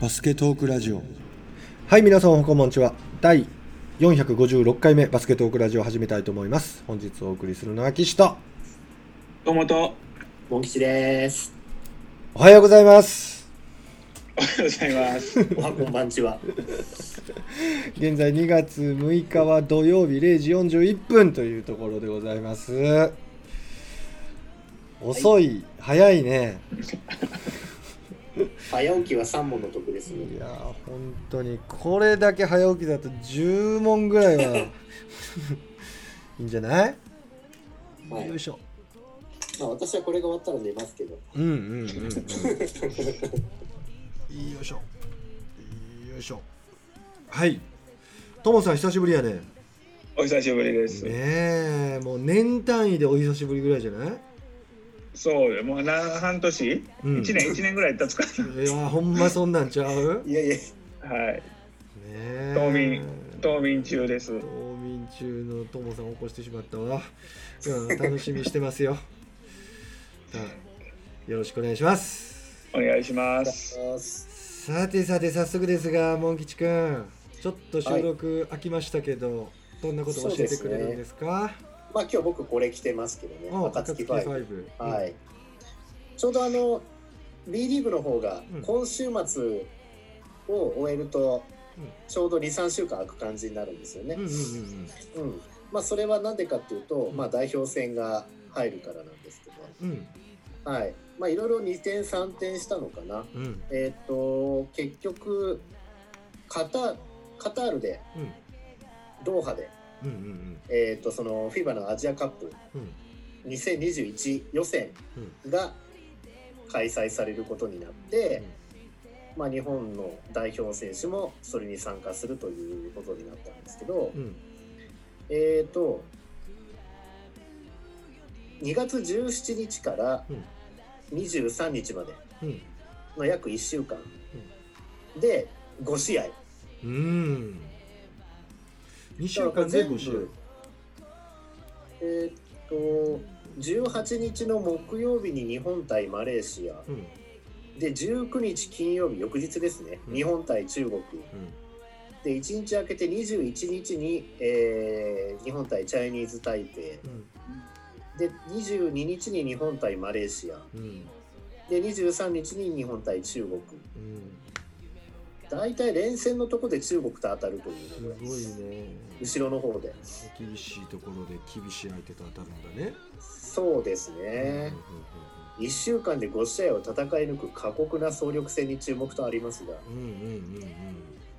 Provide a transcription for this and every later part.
バスケトークラジオはい、皆さん、こんにちは。第456回目、バスケットークラジオを始めたいと思います。本日お送りするのは岸と。どうもと、モン吉です。おはようございます。おはようございます。おはこんばんちは。現在2月6日は土曜日0時41分というところでございます。遅い、早いね。早起きは三問の得ですね。いやー、本当に、これだけ早起きだと10問ぐらいは いいんじゃない、はいよいしょ。まあ私はこれが終わったら寝ますけど。うんうんうんうん。よいしょ。よいしょ。はい。ともさん久しぶりやね。ねお久しぶりです。え、もう年単位でお久しぶりぐらいじゃない？そうよ、もうな半年、うん一年？一年ぐらい経つかいや ほんまそんなんちゃう？ねいやいや、ら。はい、え。冬眠冬眠中です。冬眠中のともさんを起こしてしまったわ。うん、楽しみしてますよ。よろしくお願いします。お願いします。さてさて早速ですがモン吉くんちょっと収録飽きましたけど、どんなことを教えてくれるんですか？まあ今日僕これ着てますけどね。あ暁ファイブ。5はい。ちょうどあの B リーグの方がうん今週末を終えるとうんちょうど2、3週間空く感じになるんですよねうん。まあそれはなんでかっていうと、んまあ代表戦が入るからなんですけど、はい。まあいろいろ2点3点したのかな。うんえっ、と結局カタカタールでうんドーハで、うんうんえっ、とその FIBA のアジアカップ。うん2021予選が開催されることになって、まあ、日本の代表選手もそれに参加するということになったんですけど、うん。えっ、と2月17日から23日までうん。の約1週間で5試合。うん2週間で5試合えーっと18日の木曜日に日本対マレーシア。うん。で19日金曜日翌日ですね、うん。日本対中国。で1日空けて21日に、えー日本対チャイニーズ台北うん。で22日に日本対マレーシア。うん。で23日に日本対中国。うん大体連戦のとこで中国と当たるというすごいね。後ろの方で。厳しいところで厳しい相手と当たるんだね。そうですね、1週間で5試合を戦い抜く過酷な総力戦に注目とありますが。うんうん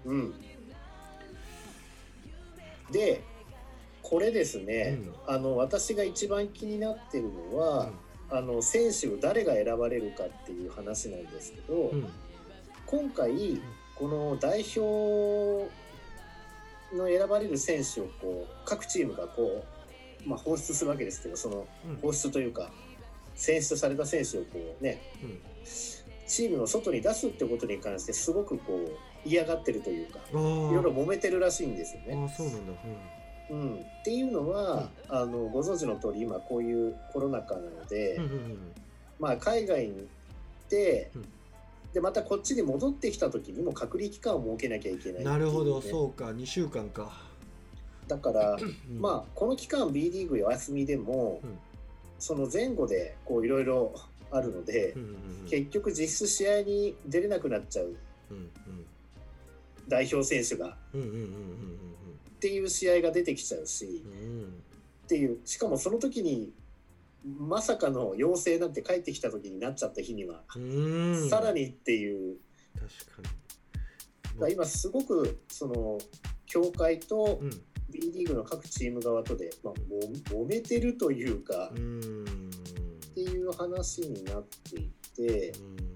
うんうん。うん。で、これですね、あの私が一番気になってるのは、あの選手を誰が選ばれるかっていう話なんですけど、うん。うん。今回この代表の選ばれる選手をこう各チームがこう、まあ、放出するわけですけどそのうん。放出というか選出された選手をこうねうんチームの外に出すってことに関してすごくこう嫌がってるというかいろいろ揉めてるらしいんですよあね。ーそうなんだ。うん、っていうのは、あのご存知の通り今こういうコロナ禍なので、うんうんうん。まあ、海外に行って、うんでまたこっちに戻ってきた時にも隔離期間を設けなきゃいけないね。なるほどそうか。2週間か。だから、うん。まあこの期間 B リーグお休みでも、うん。その前後でこういろいろあるので、うんうんうん結局実質試合に出れなくなっちゃううん。代表選手が。うんうんうんうんうん。っていう試合が出てきちゃうし、うん。っていう。しかもその時にまさかの陽性なんて帰ってきた時になっちゃった日には、さらにっていう。確かだから今すごくその協会とに B リーグの各チーム側とで、まあ、も揉めてるというか、っていう話になっていてうん。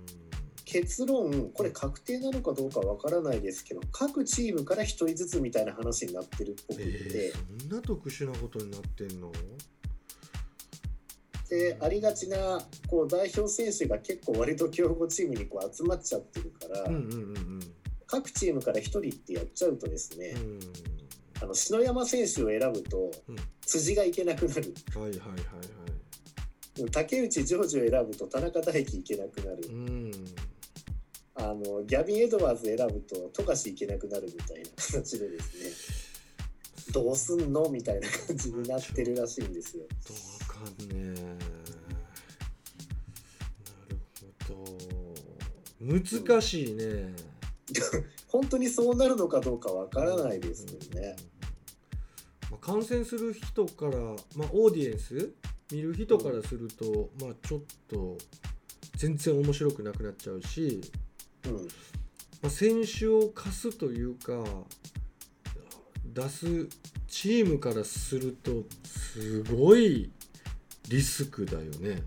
結論これ確定なのかどうかわからないですけど各チームから1人ずつみたいな話になってるっぽくえて、ーそんな特殊なことになってんの？でありがちなこう代表選手が結構割と強豪チームにこう集まっちゃってるから、うんうんうん各チームから1人ってやっちゃうとですね、うん。あの篠山選手を選ぶとうん。辻がいけなくなる。はいはいはいはい。竹内ジョージを選ぶと田中大輝いけなくなる。うん。あのギャビン・エドワーズ選ぶと富樫行けなくなるみたいな 形でですね。どうすんの？みたいな感じになってるらしいんですよ。どうかんね難しいね 本当にそうなるのかどうかわからないですけどね。まあ、観戦する人から、まあ、オーディエンス見る人からすると、まあ、ちょっと全然面白くなくなっちゃうし、うんまあ、選手を貸すというか出すチームからするとすごいリスクだよね。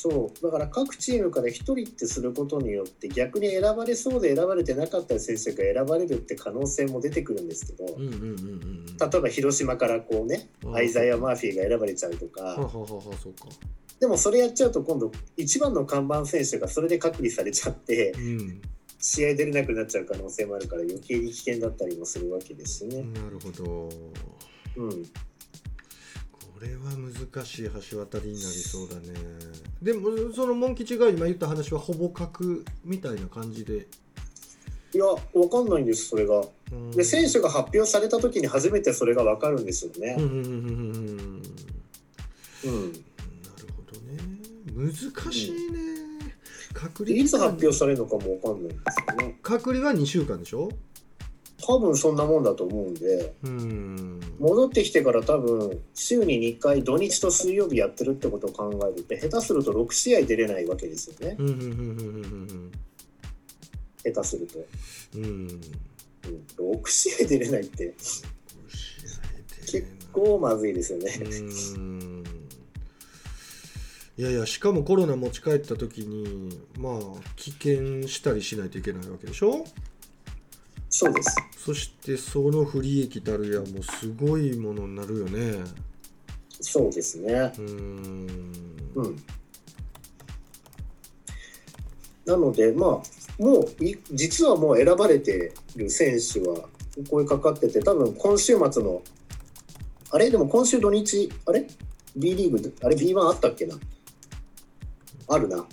そうだから各チームから1人ってすることによって逆に選ばれそうで選ばれてなかった選手が選ばれるって可能性も出てくるんですけど、うんうんうんうん例えば広島からこうねうんアイザイア・マーフィーが選ばれちゃうとか。でもそれやっちゃうと今度一番の看板選手がそれで隔離されちゃってうん、試合出れなくなっちゃう可能性もあるから余計に危険だったりもするわけですしね。なるほど。うん、これは難しい橋渡りになりそうだね。でもそのモン吉が今言った話はほぼ確みたいな感じで。いやわかんないんですそれが。うんで選手が発表された時に初めてそれがわかるんですよね。うんうんうんうんうんうんなるほどね。難しいね。隔離いつ発表されるのかもわかんないんですよね。隔離は2週間でしょ？多分そんなもんだと思うんでうん。戻ってきてから多分週に2回土日と水曜日やってるってことを考えると下手すると6試合出れないわけですよね。うん。うん。うん。うん。下手すると。うん、6試合出れないって結構まずいですよね、うん。いやいやしかもコロナ持ち帰った時にまあ棄権したりしないといけないわけでしょそうです。そしてその不利益たるやもうすごいものになるよね。そうですね。うん。うん。なのでまあもうい実はもう選ばれてる選手はこれかかってて多分今週末のあれ？でも今週土日あれ？B リーグあれ？B1 あったっけな？あるな。だ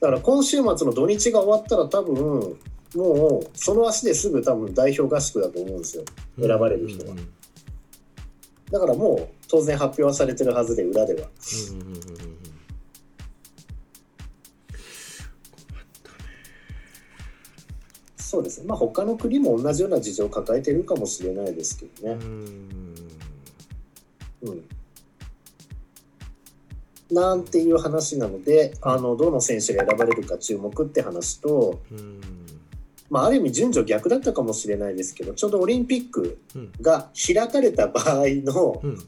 から今週末の土日が終わったら多分もうその足ですぐ多分代表合宿だと思うんですよ。選ばれる人は。だからもう当然発表はされてるはずで裏では。そうですね。まあ他の国も同じような事情を抱えてるかもしれないですけどね。うん。うん。なんていう話なのであのどの選手が選ばれるか注目って話と、うんまあ、ある意味順序逆だったかもしれないですけどちょうどオリンピックうん。が開かれた場合のうん。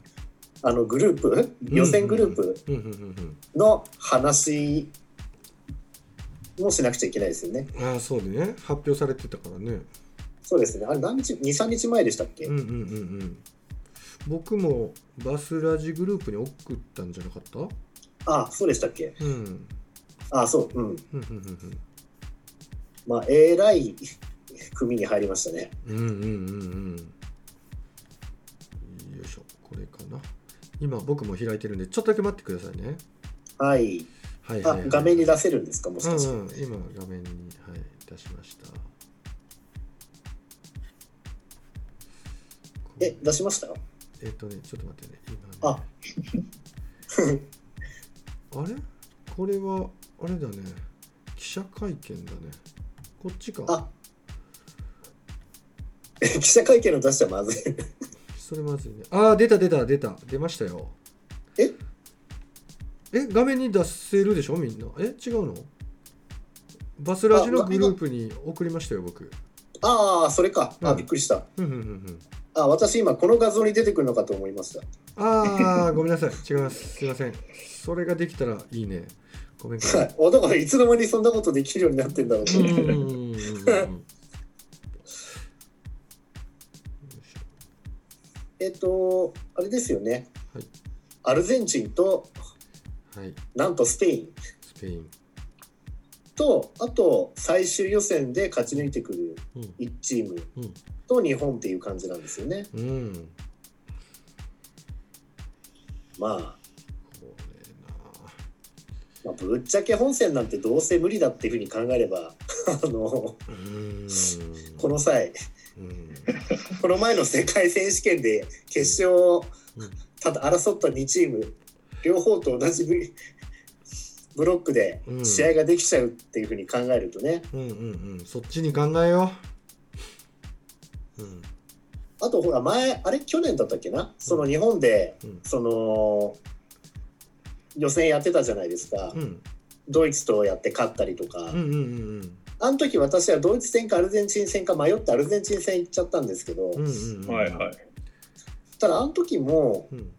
あのグループ予選グループうん。うん。うん。の話もしなくちゃいけないですよね。うんああそうね。発表されてたからね。そうですね。あれ何日23日前でしたっけ、うん。うん。うん。うん。僕もバスラジグループに送ったんじゃなかった？あそうでしたっけ？うん。あそう。うん。うん。うん。うんまあえらい組に入りましたね。うんうんうんうん。うんよいしょ。これかな。今僕も開いてるんでちょっとだけ待ってくださいね。はい。あはいはい、はい、画面に出せるんですか？もしかして。うんうん、今画面に、はい、出しました。え出しました？えっ、とねちょっと待ってね。今あ。ね あれ？これはあれだね。記者会見だねこっちか。あ。記者会見の出しちゃまずい。それまずいね。ああ出た出た出た。出ましたよ。え？え画面に出せるでしょ？みんな。え？違うの？バスラジのグループに送りましたよ僕。ああ、それか。あ、うん。びっくりした。うんうんうんうん。あ、私今この画像に出てくるのかと思いました。ああごめんなさい。違います。すいません。それができたらいいねごめんごめんはい。おだからいつの間にそんなことできるようになってんだろうとう えっと、あれですよね。はい。アルゼンチンと、はい。なんとスペイン。スペイン。と、あと最終予選で勝ち抜いてくるうん。1チームうん。と日本っていう感じなんですよね。うん。まあ、これなまあ、ぶっちゃけ本戦なんてどうせ無理だっていうふうに考えれば あのこの際うん。この前の世界選手権で決勝をうん。ただ争った2チーム両方と同じブブロックでうん。試合ができちゃうっていうふうに考えるとね、うんうんうん。そっちに考えよう。うん。あとほら前あれ去年だったっけな？その日本でうん。その予選やってたじゃないですか、うん。ドイツとやって勝ったりとか、うんうんうんあの時私はドイツ戦かアルゼンチン戦か迷ってアルゼンチン戦行っちゃったんですけど、うんうんうんはいはい。ただあの時もうん。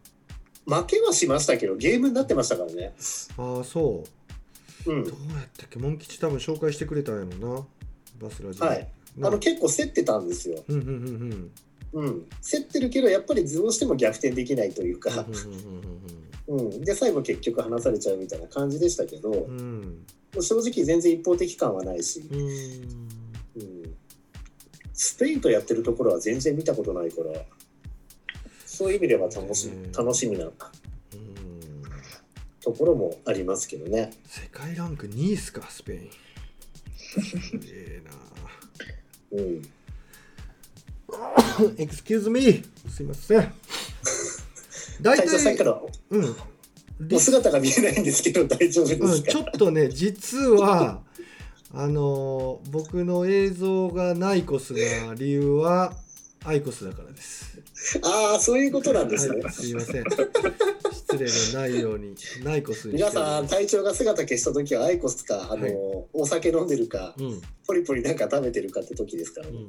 負けはしましたけどゲームになってましたからね。ああそう。うん。どうやったっけ？モン吉多分紹介してくれたんやろな。バスラジではい、なあ。の結構競ってたんですよ。うんうんうんうんうん、競ってるけどやっぱりどうしても逆転できないというか、うんで最後結局離されちゃうみたいな感じでしたけど、うん。うん正直全然一方的感はないし、うん。うん。うん、スペインとやってるところは全然見たことないから。そういう意味では楽しうん楽しみなうん。ところもありますけどね。世界ランク2位っすかスペイン。すげえな。うん、エクスキューズミーすいません大隊長さんか体らもうんう姿が見えないんですけど大丈夫でうん、すか、ちょっとね実はあのー僕の映像がナイコスな理由はアイコスだからです。ああそういうことなんですね。はい、すいません。失礼のないようにナイコス皆さん隊長が姿消した時はアイコスかあの、はいお酒飲んでるかうんポリポリなんか食べてるかって時ですからね。うん、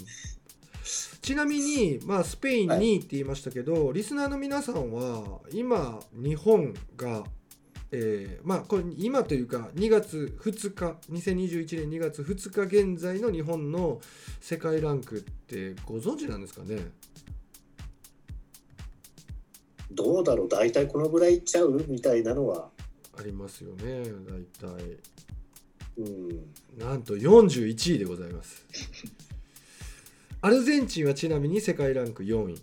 ちなみに、まあ、スペイン2位って言いましたけど、リスナーの皆さんは今日本が、えーまあこれ今というか2月2日2021年2月2日現在の日本の世界ランクってご存知なんですかね？どうだろう？大体このぐらいいっちゃう？みたいなのは、ありますよね大体。うん、なんと41位でございますアルゼンチンはちなみに世界ランク4位。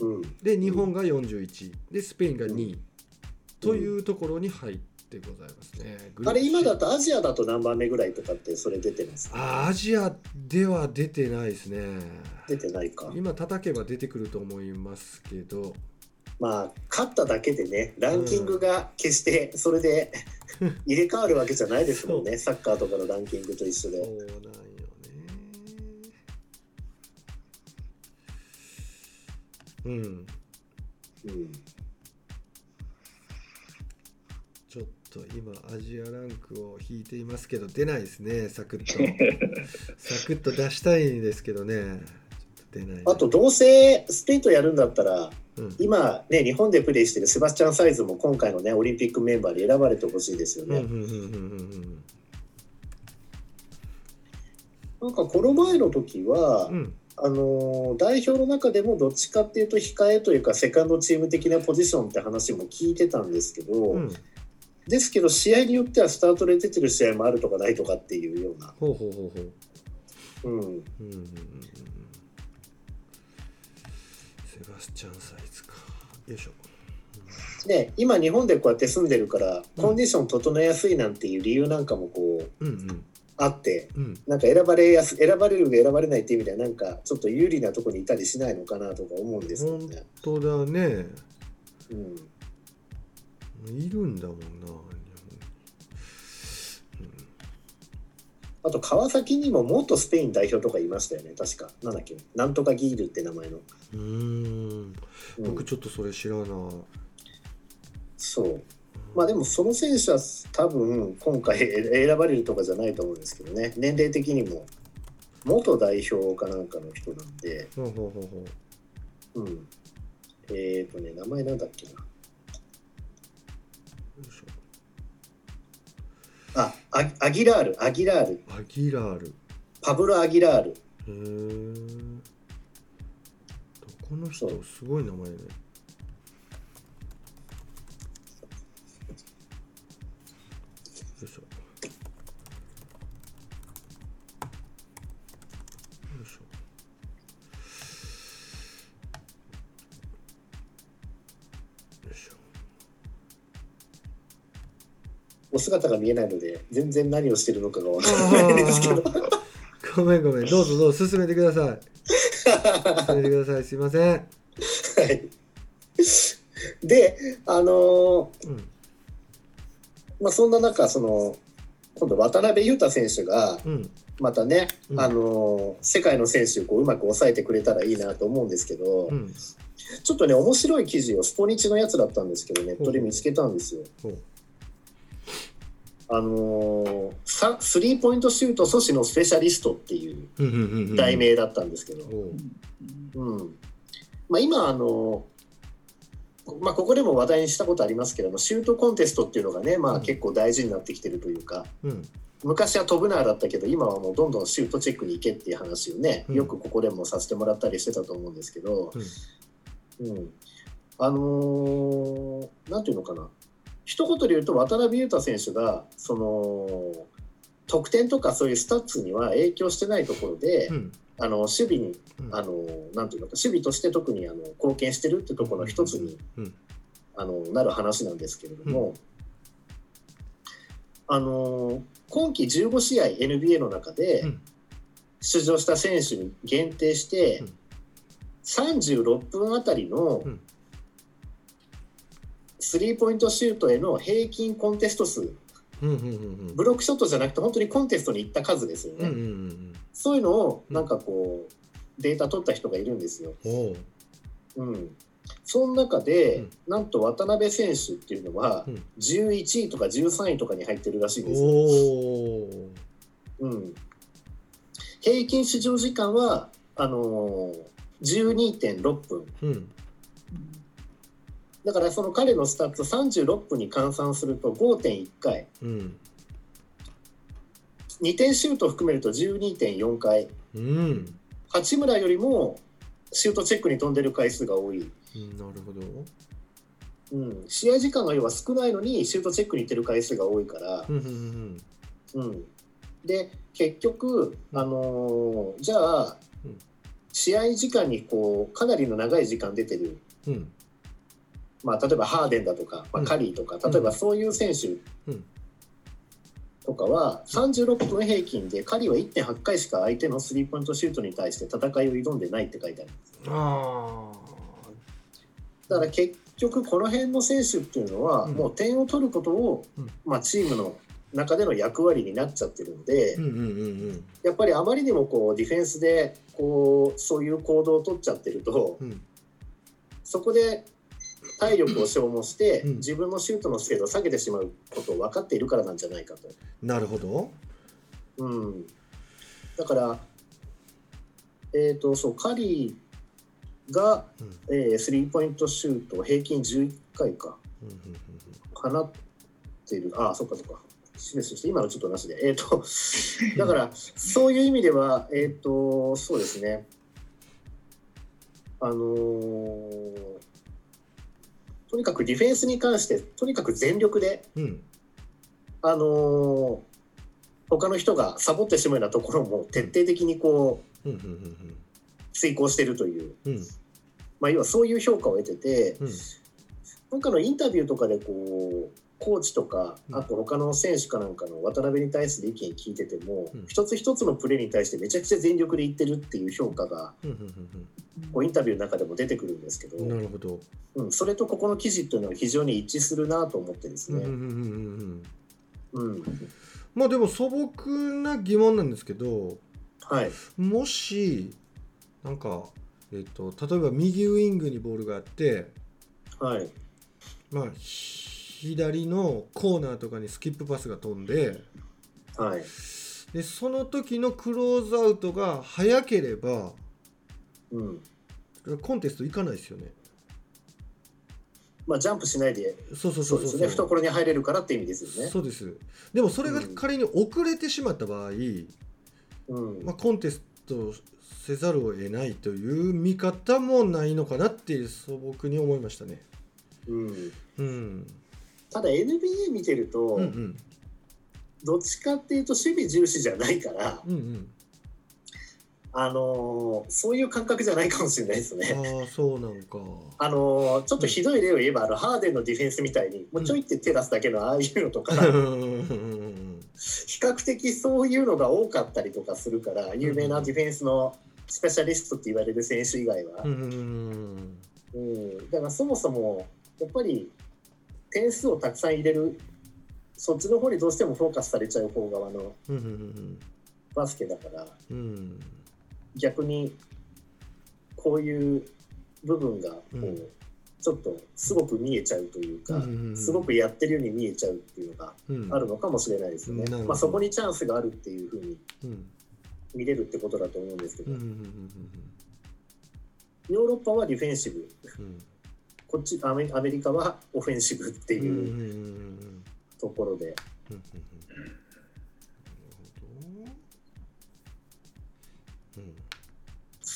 うん、で日本が41位。でスペインが2位。というところに入ってございますね。あれ今だととアジアだと何番目ぐらいとかってそれ出てますアジアでは出てないですね。出てないか。今叩けば出てくると思いますけど、まあ勝っただけでねランキングが決してそれで 入れ替わるわけじゃないですもんね。サッカーとかのランキングと一緒でうなん。うん、うんちょっと今アジアランクを引いていますけど出ないですねサクッと。サクッと出したいんですけどね。出ない。なあとどうせスペインとやるんだったらうん。今ね日本でプレーしてるセバスチャン・サイズも今回のねオリンピックメンバーに選ばれてほしいですよね、なんかこの前の時は、うんうんあのー代表の中でもどっちかっていうと控えというかセカンドチーム的なポジションって話も聞いてたんですけど、うん。ですけど試合によってはスタートで出てる試合もあるとかないとかっていうような、ほうほうほうほうんうん。セバスチャンサイズか。よいしょ。で今日本でこうやって住んでるからコンディション整えやすいなんていう理由なんかもこううんうんあってうん。なんか選ばれやす選ばれる選ばれないっていう意味ではなんかちょっと有利なところにいたりしないのかなとか思うんですよね。本当だね。うん。いるんだもんな日本あと川崎にも元スペイン代表とかいましたよね確か。なんだっけ？なんとかギールって名前の、うーん。うん。僕ちょっとそれ知らな。いそうまあでもその選手は多分今回 選ばれるとかじゃないと思うんですけどね。年齢的にも。元代表かなんかの人なんで、ほうほうほうほう。うん、えっ、ー、とね名前なんだっけな。あアアギラール。アギラール。アギラール。パブロ・アギラール。へえどこの人すごい名前ねお姿が見えないので全然何をしてるのかがわからないんですけど。ごめんごめんどうぞどうぞ進めてください。進めてください。すいません。はい。であのーうん。まあ、そんな中その今度渡辺裕太選手がうん。またね、うん。あのー世界の選手をこううまく抑えてくれたらいいなと思うんですけど、うん。ちょっとね面白い記事をスポニチのやつだったんですけどネットで見つけたんですよ。ほうあのスリーポイントシュート阻止のスペシャリストっていううんうんうんうん。題名だったんですけど、ほう。うん。まあ、今あのーまあ、ここでも話題にしたことありますけどもシュートコンテストっていうのがね、まあ、うん。結構大事になってきてるというか、うん。昔は飛ぶなーだったけど今はもうどんどんシュートチェックに行けっていう話をね、うん。よくここでもさせてもらったりしてたと思うんですけど、うんあのーなんていうのかな一言で言うと渡邊雄太選手がその得点とかそういうスタッツには影響してないところで、うん。あの守備にうん。あのなんていうのか守備として特にあの貢献してるってところの一つに、うん。あのなる話なんですけれども、あの今季15試合 NBA の中でうん。出場した選手に限定して、うん。36分あたりのうんスリーポイントシュートへの平均コンテスト数。うんうんうんブロックショットじゃなくて本当にコンテストに行った数ですよね、うんうんうんそういうのをなんかこうデータ取った人がいるんですよ。う。ん。その中で、うん。なんと渡辺選手っていうのはうん。11位とか13位とかに入ってるらしいんうですよ。うん、平均出場時間はあのー、12.6分。うんだからその彼のスタッツ36分に換算すると5.1回。うん。2点シュートを含めると12.4回。うん。八村よりもシュートチェックに飛んでる回数が多い。うんなるほど。うん、試合時間が要は少ないのにシュートチェックに行ってる回数が多いから、うんで結局、あのーじゃあ、うん。試合時間にこうかなりの長い時間出てる、うんまあ、例えばハーデンだとか、まあ、うん。カリーとか、例えばそういう選手うん。とかは36分平均でカリーは1.8回しか相手のスリーポイントシュートに対して戦いを挑んでないって書いてあるあだから結局この辺の選手っていうのは、うん。もう点を取ることを、うん。まあ、チームの中での役割になっちゃってるんで、ーうんうんうんうん。やっぱりあまりにもこうディフェンスでこうそういう行動を取っちゃってるとうん。そこで体力を消耗してうん。自分のシュートの精度を下げてしまうことを分かっているからなんじゃないかと。なるほど。うん、だから、えー、とそうカリーが、うん。えースリーポイントシュートを平均11回か。うんうんうん放っている。ああそっかそっか。示すして今のちょっとなしで。えっ、と だからそういう意味ではえっ、とそうですね。あのーとにかくディフェンスに関してとにかく全力でうん。あのー他の人がサボってしまうようなところも徹底的にこう遂行してるという、うんうん。まあ、要はそういう評価を得ててうん。なんかのインタビューとかでこうコーチとかうん。あと他の選手かなんかの渡辺に対する意見聞いてても、うん。一つ一つのプレーに対してめちゃくちゃ全力でいってるっていう評価がインタビューの中でも出てくるんですけど、うんなるほど。うん、それとここの記事っていうのは非常に一致するなと思ってですね。まあでも素朴な疑問なんですけどはい。もしなんか、えっと例えば右ウイングにボールがあって、はい。まあ、左のコーナーとかにスキップパスが飛んではい。でその時のクローズアウトが早ければうん。コンテスト行かないですよね。まあ、ジャンプしないでそうそうそそうう。そうですね。懐に入れるからって意味ですよね。そうです。でもそれが仮に遅れてしまった場合、うん。まあ、コンテストせざるを得ないという見方もないのかなって素朴に思いましたね。うん、うん、ただ NBA 見てると、うんうん。どっちかっていうと守備重視じゃないからうんうん。あのーそういう感覚じゃないかもしれないですね。ああそうなんか。あのーちょっとひどい例を言えば、あのハーデンのディフェンスみたいに、もうちょいって手出すだけのああいうのとか、うん比較的そういうのが多かったりとかするから、有名なディフェンスのスペシャリストって言われる選手以外は。うん。うん、だからそもそも、やっぱり点数をたくさん入れる、そっちの方にどうしてもフォーカスされちゃう方側のうんうんバスケだから、うん逆にこういう部分がこう、うん。ちょっとすごく見えちゃうというか、うんすごくやってるように見えちゃうっていうのがうん。あるのかもしれないですよね。うんまあ、そこにチャンスがあるっていうふうにうん。見れるってことだと思うんですけど、うんうん。ヨーロッパはディフェンシブ、うんこっちアメアメリカはオフェンシブっていううんところで、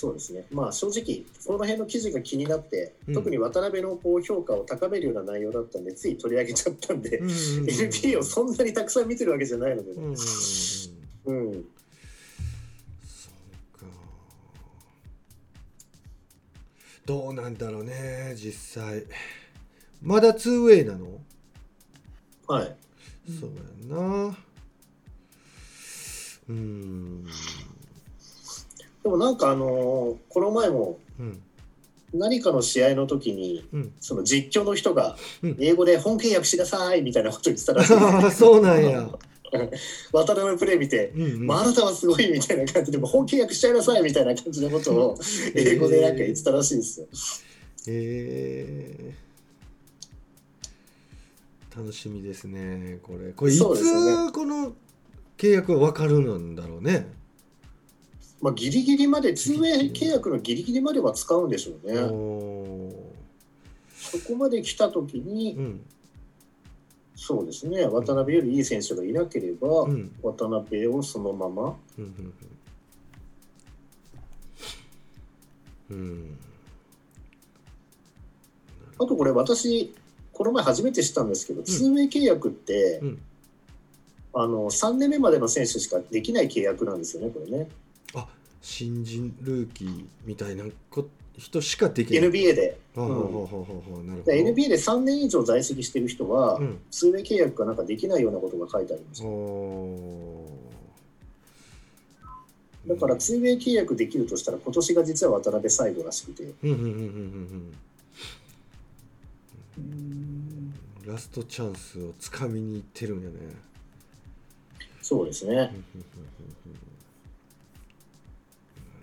そうですね、まあ正直、その辺の記事が気になって、うん。特に渡辺のこう評価を高めるような内容だったんで、つい取り上げちゃったんで、うんうんうん NBA をそんなにたくさん見てるわけじゃないのでね。うんどうなんだろうね実際。まだ 2way なの？はい。そうやんな。うん。でもなんかあのーこの前もうん。何かの試合の時に、うん。その実況の人がうん。英語で本契約しなさいみたいなこと言ってたらしい、ああそうなんや、渡辺のプレー見て、うんうん。まあ、あなたはすごいみたいな感じでもう本契約しちゃいなさいみたいな感じのことを 英語でなんか言ってたらしいですよ。えー、楽しみですねこれ。これいつそうですよこの契約は分かるんだろうね。まあギリギリまで 2way 契約のギリギリまでは使うんでしょうね。そこまで来た時に、うんそうですね。渡辺よりいい選手がいなければ、うん。渡辺をそのまま。うんうんあとこれ私この前初めて知ったんですけど、2way 契約って、うん。あの3年目までの選手しかできない契約なんですよねこれね。あ新人ルーキーみたいなこ人しかできない。NBA で。NBA で3年以上在籍してる人は、うん。ツーウェイ契約がなんかできないようなことが書いてあります。だから、ツーウェイ契約できるとしたら、今年が実は渡辺最後らしくて、ラストチャンスをつかみにいってるんやね。そうですね。なる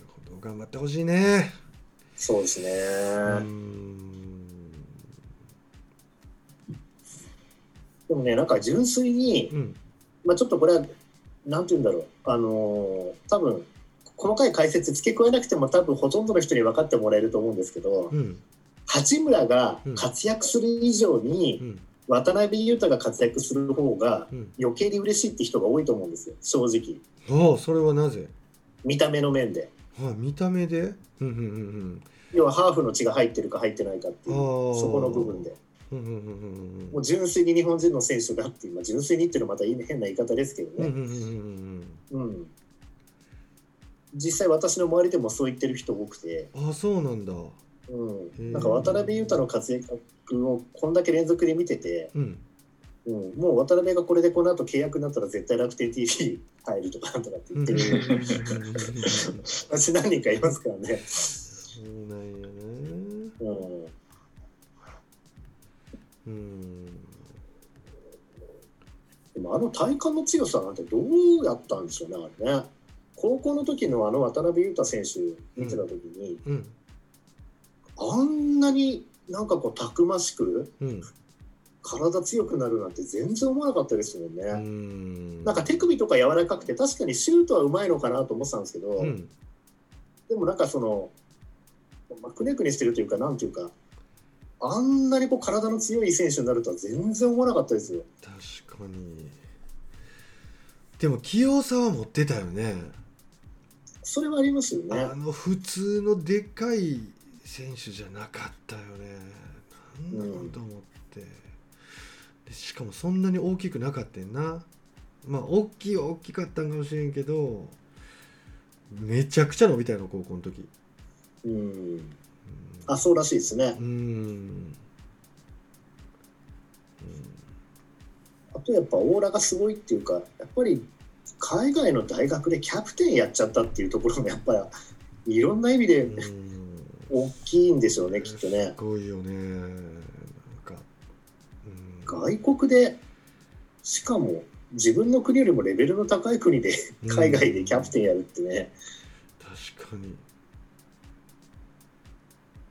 ほど。頑張ってほしいねそうですね。うん。でもね、なんか純粋にう、ん。まあ、ちょっとこれは、なんて言うんだろう、あのー多分細かい解説付け加えなくても、多分ほとんどの人に分かってもらえると思うんですけど、うん。八村が活躍する以上うに、ん。渡辺裕太が活躍する方がうん。余計に嬉しいって人が多いと思うんですよ、正直。ああそれはなぜ？見た目の面で。あ見た目で？うんうんうん要はハーフの血が入ってるか入ってないかっていうそこの部分で。うんうんうんうんもう純粋に日本人の選手がっていう、まあ、純粋にっていうのはまた変な言い方ですけどね、うんうんうんうん実際私の周りでもそう言ってる人多くて、ああそうなんだ。うん、なんか渡辺裕太の活躍をこんだけ連続で見てて、うんうん、もう渡辺がこれでこの後契約になったら絶対楽天 TV 入るとかなんとかってうん言ってる。私何人かいますからね、そうなんやね。うん、うん。でもあの体幹の強さなんてどうやったんでしょうね、あれね。高校の時のあの渡辺裕太選手見てた時に、うん。あんなになんかこうたくましくうん体強くなるなんて全然思わなかったですもんね。うん。なんか手首とか柔らかくて確かにシュートはうまいのかなと思ってたんですけど、うん。でもなんかその、まあ、くねくねしてるというかなんていうかあんなにこう体の強い選手になるとは全然思わなかったですよ。確かに。でも器用さは持ってたよね。それはありますよね。あの普通のでかい選手じゃなかったよね。なんなんと思って、でしかもそんなに大きくなかったんなまあ大きいは大きかったんかもしれんけどめちゃくちゃ伸びたよ高校の時うん。あ、そうらしいですねう。んあとやっぱオーラがすごいっていうか、やっぱり海外の大学でキャプテンやっちゃったっていうところもやっぱりいろんな意味でうん大きいんでしょうね、きっとねす。ごいよね外国で、しかも自分の国よりもレベルの高い国で海外でキャプテンやるってね、確かに。っ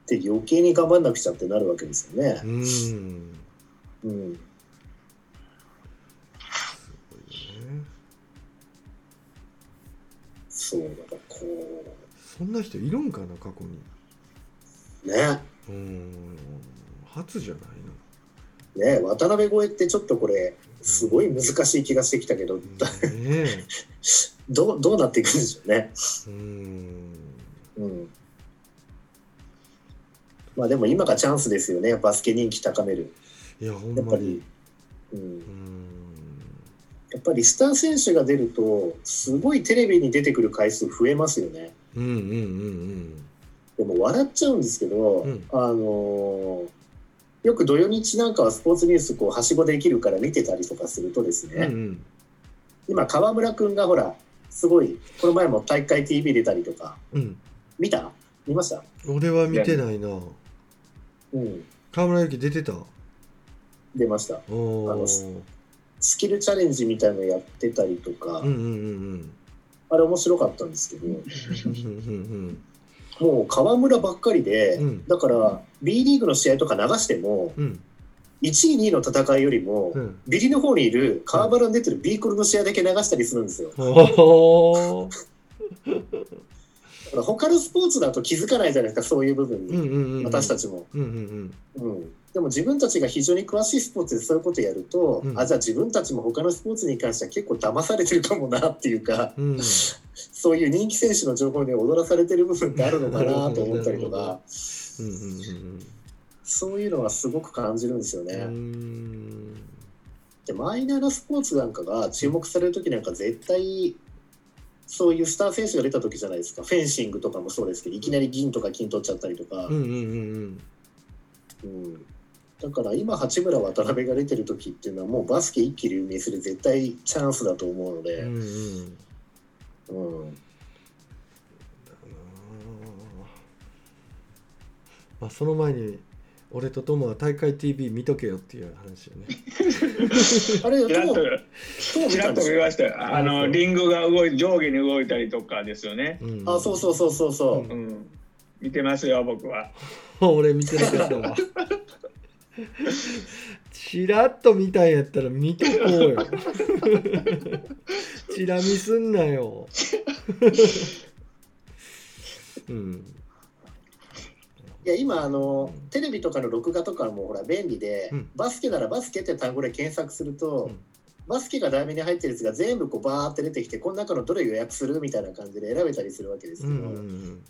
て余計に頑張んなくちゃってなるわけですよね。う。ん。すうん。ごいよね。そう、だこそんな人いるんかな過去に。う、ね。うん。初じゃないなね渡辺超えってちょっとこれ、すごい難しい気がしてきたけど、ねえ。どうどうなっていくんでしょうね。うん。うん。まあでも今がチャンスですよね、バスケ人気高める。いややっぱり。うん。う、ん。やっぱりスター選手が出ると、すごいテレビに出てくる回数増えますよね。うんうんうん。でも笑っちゃうんですけど、うん。あのーよく土曜日なんかはスポーツニュースこうはしごできるから見てたりとかするとですね、うんうん。今川村くんがほらすごいこの前も大会 TV 出たりとかうん。見た？見ました？俺は見てないな。うん。河村勇輝出てた？出ました。あのスキルチャレンジみたいのやってたりとか、うんうんうんあれ面白かったんですけど。うんうんもう川村ばっかりで、うん。だから B リーグの試合とか流してもうん。うん1位2位の戦いよりも、うん。ビリの方にいる川村に出てる B コルの試合だけ流したりするんですよ。おおだから他のスポーツだと気づかないじゃないですかそういう部分うんに、うんうん。私たちも、うんうん。うん。でも自分たちが非常に詳しいスポーツでそういうことやると、うん。あじゃあ自分たちも他のスポーツに関しては結構騙されてるかもなっていうかうん。う んそういう人気選手の情報に踊らされてる部分ってあるのかなと思ったりとか。そういうのはすごく感じるんですよね。でマイナーなスポーツなんかが注目される時なんか絶対そういうスター選手が出た時じゃないですか。フェンシングとかもそうですけどいきなり銀とか金取っちゃったりとか、うんうんうん。うんだから今八村渡辺が出てる時っていうのはもうバスケ一気流明する絶対チャンスだと思うので、うんうんうんうんまあその前に俺と友は大会 TV 見とけよっていう話よね。あれちらっとちらっと見ましたよ。あのリングが動い上下に動いたりとかですよね。うんあそうそうそうそうそう、うんうん。見てますよ僕は。俺見てなかったわ。チラッと見たんやったら見とこうよ。チラ見すんなよ。うん。いや今あのテレビとかの録画とかもほら便利で、うんバスケならバスケって単語で検索すると、うんバスケが題名に入ってるやつが全部こうバーって出てきてこの中のどれ予約するみたいな感じで選べたりするわけですけど、うんうん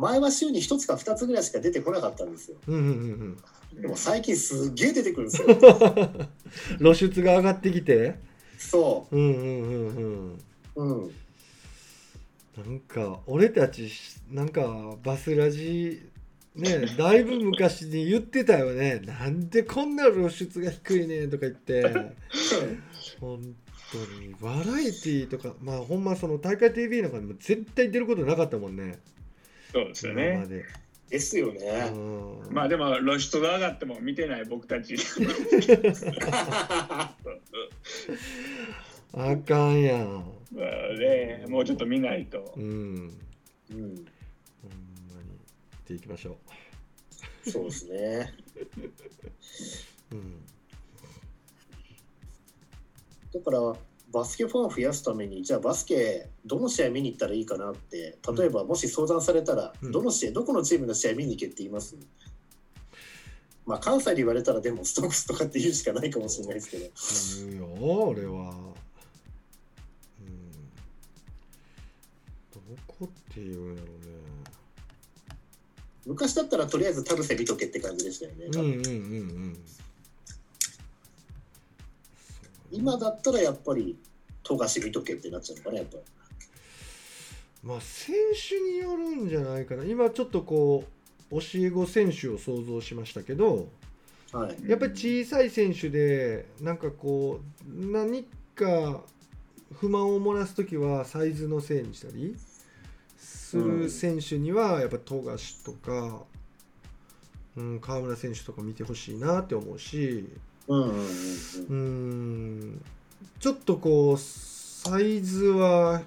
前は週に1つか2つぐらいしか出てこなかったんですよ。うんうんうんでも最近すっげえ出てくるんですよ。露出が上がってきて？そう。んうんうんうん。ううん。なんか俺たちなんかバスラジねだいぶ昔に言ってたよね。なんでこんな露出が低いねんとか言って。本当に。バラエティーとかまあほんまその大会 TV なんかでも絶対出ることなかったもんねそうですよね。で、ですよね。うん。まあでも露出が上がっても見てない僕たち。あかんやん。まあね、もうちょっと見ないと。う。ん。うん。ほんまに。っていきましょそうですね。ううん。だからバスケファンを増やすためにじゃあバスケどの試合見に行ったらいいかなって例えばもし相談されたら、うん。どの試合どこのチームの試合見に行けって言います。まあ関西で言われたらでもストックスとかって言うしかないかもしれないですけど。言うよ俺は。うん。どこっていうんやろ昔だったらとりあえず田臥見とけって感じでしたよね、うね。うんうんうんうん今だったらやっぱり富樫見とけってなっちゃうのかなやっぱり。まあ選手によるんじゃないかな。今ちょっとこう教え子選手を想像しましたけどはい。やっぱり小さい選手でなんかこう何か不満を漏らす時はサイズのせいにしたりする選手にはやっぱ富樫とか、うん、河村選手とか見てほしいなって思うしうんちょっとこうサイズは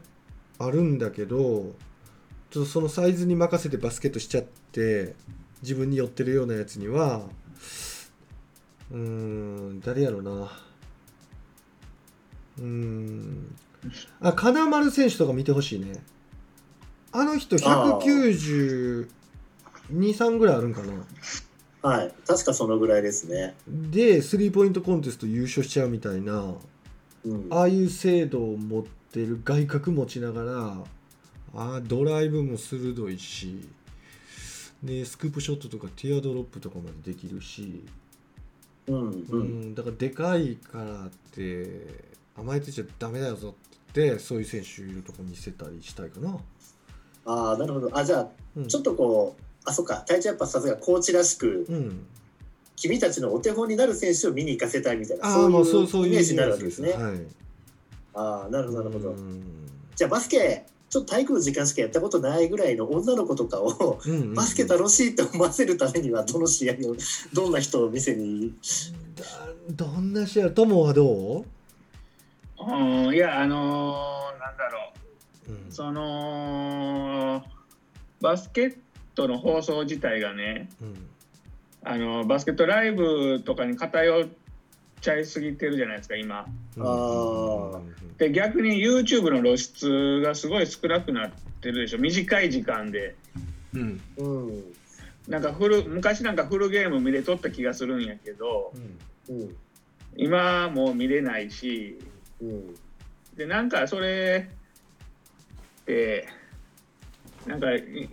あるんだけどちょっとそのサイズに任せてバスケットしちゃって自分に寄ってるようなやつにはうーん誰やろな。うーん。あ金丸選手とか見てほしいね。あの人192、3ぐらいあるんかなはい。確かそのぐらいですね。でスリーポイントコンテスト優勝しちゃうみたいなうん。ああいう精度を持ってる外角持ちながらあードライブも鋭いしでスクープショットとかティアドロップとかまでできるし、うんううん。ん、だからでかいからって甘えてちゃダメだよぞって言ってそういう選手いるとこ見せたりしたいかな。ああ、なるほど。あ、じゃあ、うん、ちょっとこう、あ、そっか。隊長やっぱさすがコーチらしく、うん、君たちのお手本になる選手を見に行かせたいみたいな、そうそいうイメージになるわけですね。はい、ああ、なるほど、なるほど。うん。じゃあバスケ、ちょっと体育の時間しかやったことないぐらいの女の子とかを、うんうんバスケ楽しいって思わせるためには、どの試合を、どんな人を見せに、だどんな試合？友はどう、うんいやあのーなんだろう。ん。うそのバスケットの放送自体がねうん。あのバスケットライブとかに偏っちゃいすぎてるじゃないですか今。あー。で逆に YouTube の露出がすごい少なくなってるでしょ短い時間で。うん。うん、なんかフル昔なんかフルゲーム見れとった気がするんやけどうん。うん、今もう見れないし。うん。でなんかそれってなんか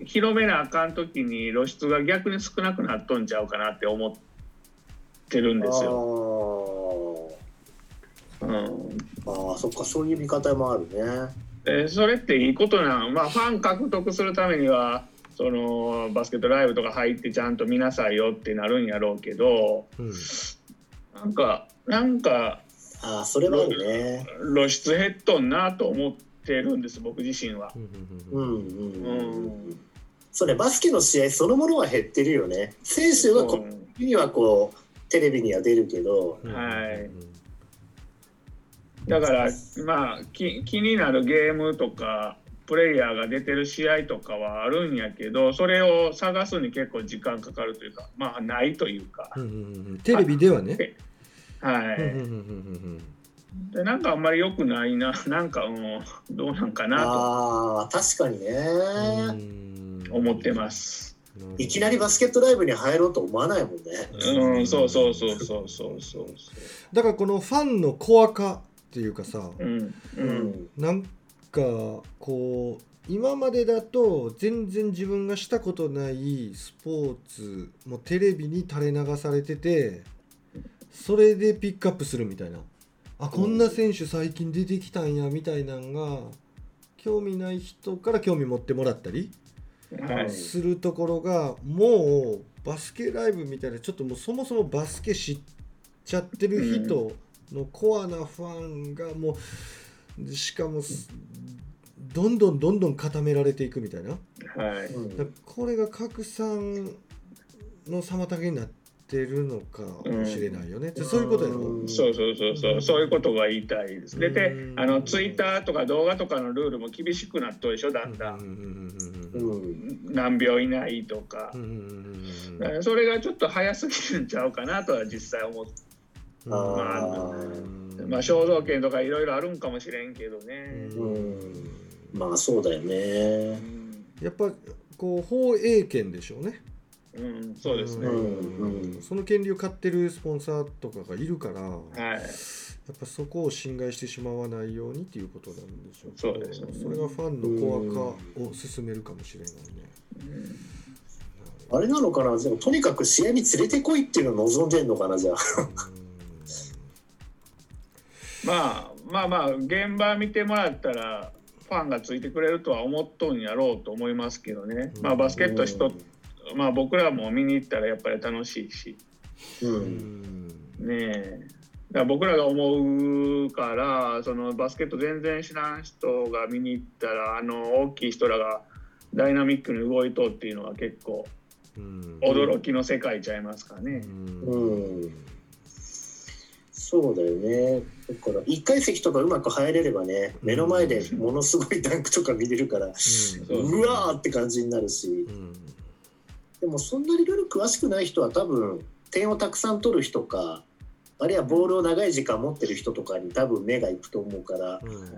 広めなあかん時に露出が逆に少なくなっとんちゃうかなって思ってるんですよ。うん、ああ、そっか、そういう見方もあるね。でそれっていいことなん？まあファン獲得するためにはそのバスケットライブとか入ってちゃんと見なさいよってなるんやろうけどうんなんかなんかああ、それはね。露出減っとんなと思ってるんです僕自身は。うんうん、うん、ううん。んそれバスケの試合そのものは減ってるよね。選手はこうにはこうテレビには出るけど、うんはいだからまあき気になるゲームとかプレイヤーが出てる試合とかはあるんやけどそれを探すに結構時間かかるというかまあないというか。うんうんうんテレビではね。はい。うんうんうんうんでなんかあんまり良くないな。なんかうんどうなんかなああ、確かにね、うん。と思ってます。いきなりバスケットライブに入ろうと思わないもんね。うんそうそうそうそうそうそう。だからこのファンのコア化っていうかさうんううんん、なんかこう今までだと全然自分がしたことないスポーツもテレビに垂れ流されててそれでピックアップするみたいなあこんな選手最近出てきたんやみたいなんが興味ない人から興味持ってもらったりはい。するところがもうバスケライブみたいなちょっともうそもそもバスケ知っちゃってる人のコアなファンがもうしかもすどんどんどんどん固められていくみたいな。これが拡散の妨げになってるのかもしれないよね、でそういうことやろ、うん。そうそうそうそう。そういうことが言いたいです。ででうんあのツイッターとか動画とかのルールも厳しくなっとるでしょだんだ。うんんううんん、何秒以内とか。う。んそれがちょっと早すぎるんちゃうかなとは実際思って。うん。あうんまあ肖像権とかいろいろあるんかもしれんけどね。うん。まあそうだようね。ん、やっぱこう放映権でしょうねうん、そうですね。んうんその権利を買ってるスポンサーとかがいるから、やっはい。ぱそこを侵害してしまわないようにっていうことなんでしょうそうですねそれがファンのコア化を進めるかもしれないね。うんあれなのかな？でもとにかく試合に連れてこいっていうのを望んでんのかな？じゃあ。まあまあまあ現場見てもらったらフファンがついてくれるとは思っとんやろうと思いますけどね、まあ、バスケットしと、まあ、僕らも見に行ったらやっぱり楽しいし、う。うん。んねえ。ら僕らが思うからそのバスケット全然知らん人が見に行ったらあの大きい人らがダイナミックに動いとうっていうのは結構うん。驚きの世界ちゃいますかね。うん。そうだよね。だから、一階席とかうまく入れればね、目の前でものすごいダンクとか見れるから、そう。うわーって感じになるし、うんでもそんなにルール詳しくない人は多分、点をたくさん取る人か、あるいはボールを長い時間持ってる人とかに多分目がいくと思うから、うん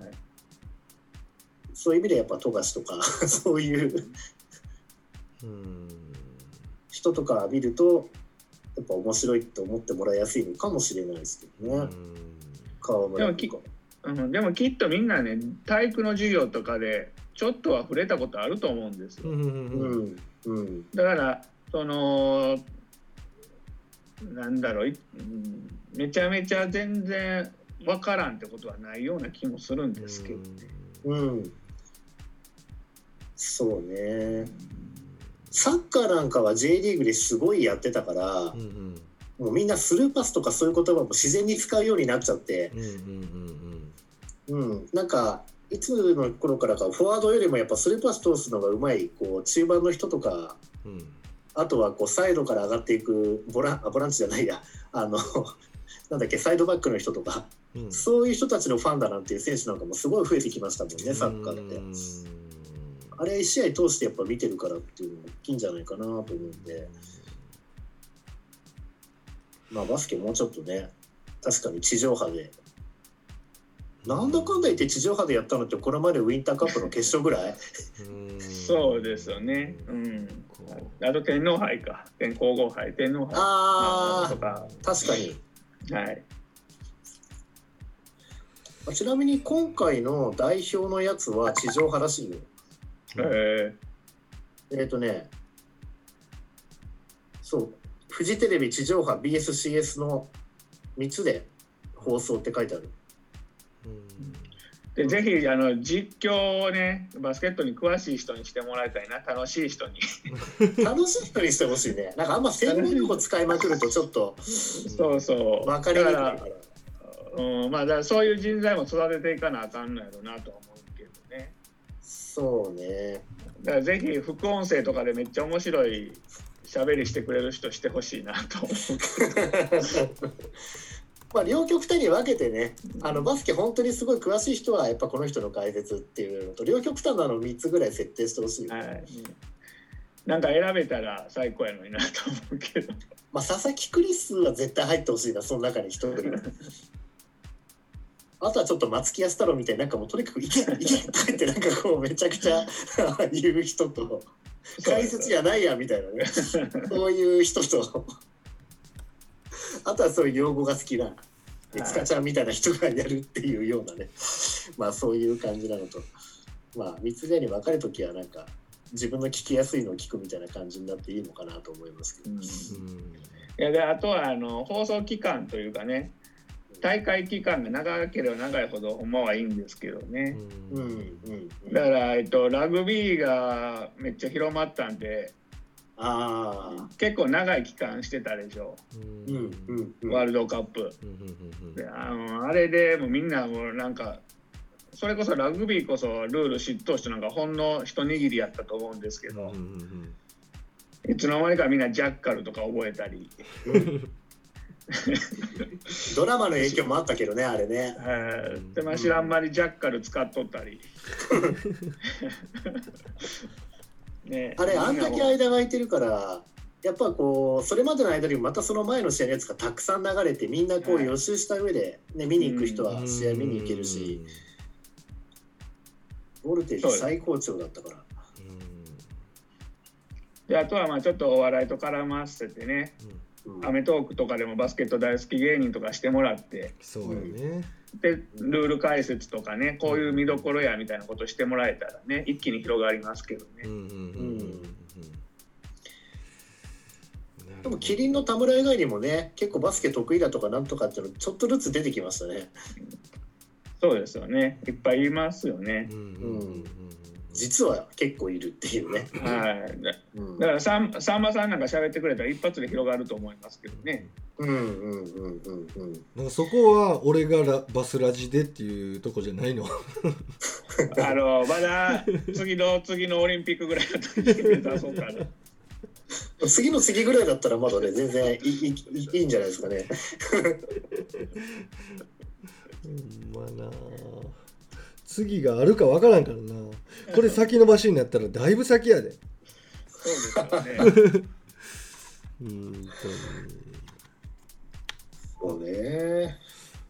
そういう意味でやっぱ富樫とか、そういううん人とか見ると、やっぱ面白いって思ってもらいやすいのかもしれないですけどね。川村とか。うん、でもきっとみんなね体育の授業とかでちょっとは触れたことあると思うんですよ。うんうんうん。うん。だからそのなんだろう、いうんめちゃめちゃ全然わからんってことはないような気もするんですけど、うん。そうね。サッカーなんかは J リーグですごいやってたからうんう、んもうみんなスルーパスとかそういう言葉も自然に使うようになっちゃって、うんうんうんうん、なんか、いつの頃からかフォワードよりもやっぱスルーパス通すのがうまい、こう、中盤の人とか、うんあとはこう、サイドから上がっていくボラン、あボランチじゃないや、あの、なんだっけ、サイドバックの人とか、うん。そういう人たちのファンだなんていう選手なんかもすごい増えてきましたもんね、サッカーで。うんあれ、1試合通してやっぱ見てるからっていうのも大きいんじゃないかなと思うんで、まあバスケもうちょっとね、確かに地上波で、なんだかんだ言って地上波でやったのって、これまでウィンターカップの決勝ぐらい？うん。そうですよね。うん、あと天皇杯か。天皇后杯。天皇杯。あとか、あ、確かに。はい、ちなみに今回の代表のやつは地上波らしいよ。ええっ、とね、そう、フジテレビ地上波 BSCS の3つで放送って書いてある。ーでぜひあの実況をねバスケットに詳しい人にしてもらいたいな。楽しい人に。楽しい人にしてほしいね。なんかあんま専門用語使いまくるとちょっとそうそう。分かりにくいか。ら。ら、うん、まあだからそういう人材も育てていかなあかんのやろうなとは思うけどね。そうね。だからぜひ副音声とかでめっちゃ面白い喋りしてくれる人してほしいなと思う まあ両極端に分けてね、あのバスケ本当にすごい詳しい人はやっぱこの人の解説っていうのと、両極端なの3つぐらい設定してほしい。はい、なんか選べたら最高やのになと思うけどまあ佐々木クリスは絶対入ってほしいな、その中に一人。あとはちょっと松木安太郎みたいになんかもうとにかく「いけいけ!」とか言ってなんかこうめちゃくちゃ 言う人と解説じゃないやみたいなねそういう人と あとはそういう用語が好きな塚ちゃんみたいな人がやるっていうようなね。まあそういう感じなのと。まあ三つぐらいに分かる時はなんか自分の聞きやすいのを聞くみたいな感じになっていいのかなと思いますけど。うん。いやであとはあの放送期間というかね大会期間が長ければ長いほどほんまはいいんですけどね。うんうんうん、だから、えっと、ラグビーがめっちゃ広まったんでああ、結構長い期間してたでしょ。うんうんうん。ワールドカップ。であのあれでもうみんなもうなんかそれこそラグビーこそルール知っとう人なんかほんの一握りやったと思うんですけど、いつの間にかみんなジャッカルとか覚えたり、ドラマの影響もあったけどね、あれね。えーでまあ知らん間にジャッカル使っとったり ね。あれ、あんだけ間が空いてるから、やっぱこう、それまでの間にもまたその前の試合のやつがたくさん流れて、みんなこうはい予習した上で、ね、見に行く人は試合見に行けるし、ボルテージ最高潮だったから。であとはまあちょっとお笑いと絡ませてね。うん『アメトーーク』とかでもバスケット大好き芸人とかしてもらって。そうよねでルール解説とかねこういう見どころやみたいなことしてもらえたらね一気に広がりますけどね。でも、キリンの田村以外にもね、結構バスケ得意だとかなんとかっていうの、ちょっとずつ出てきましたね。そうですよね。いっぱいいますよね。うんうんうんうん実は結構いるっていうね。はいだうんだからさんさんまさんなんか喋ってくれたら一発で広がると思いますけどねうんうんうんうんうん。なんかそこは俺がラバスラジでっていうとこじゃないの？あのまだ次の次のオリンピックぐらいだったら出そうかな次の次ぐらいだったらまだね全然いいいいいいんじゃないですかね。ほんまな次があるかわからんからなこれ先延ばしになったらだいぶ先やでそうですよねうんそうね。